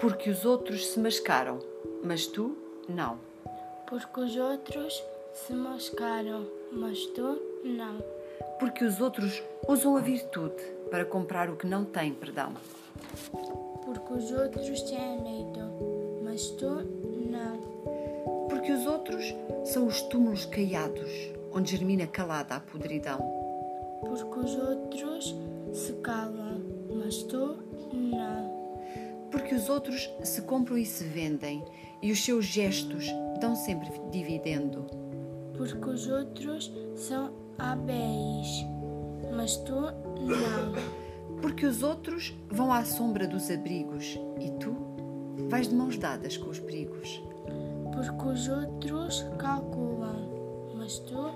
Porque os outros se mascaram, mas tu não. Porque os outros se mascaram, mas tu não. Porque os outros usam a virtude para comprar o que não tem perdão. Porque os outros têm leito, mas tu não. Porque os outros são os túmulos caiados, onde germina calada a podridão. Porque os outros se calam, mas tu não. Porque os outros se compram e se vendem, e os seus gestos dão sempre dividendo. Porque os outros são hábeis, mas tu não. Porque os outros vão à sombra dos abrigos e tu vais de mãos dadas com os perigos. Porque os outros calculam, mas tu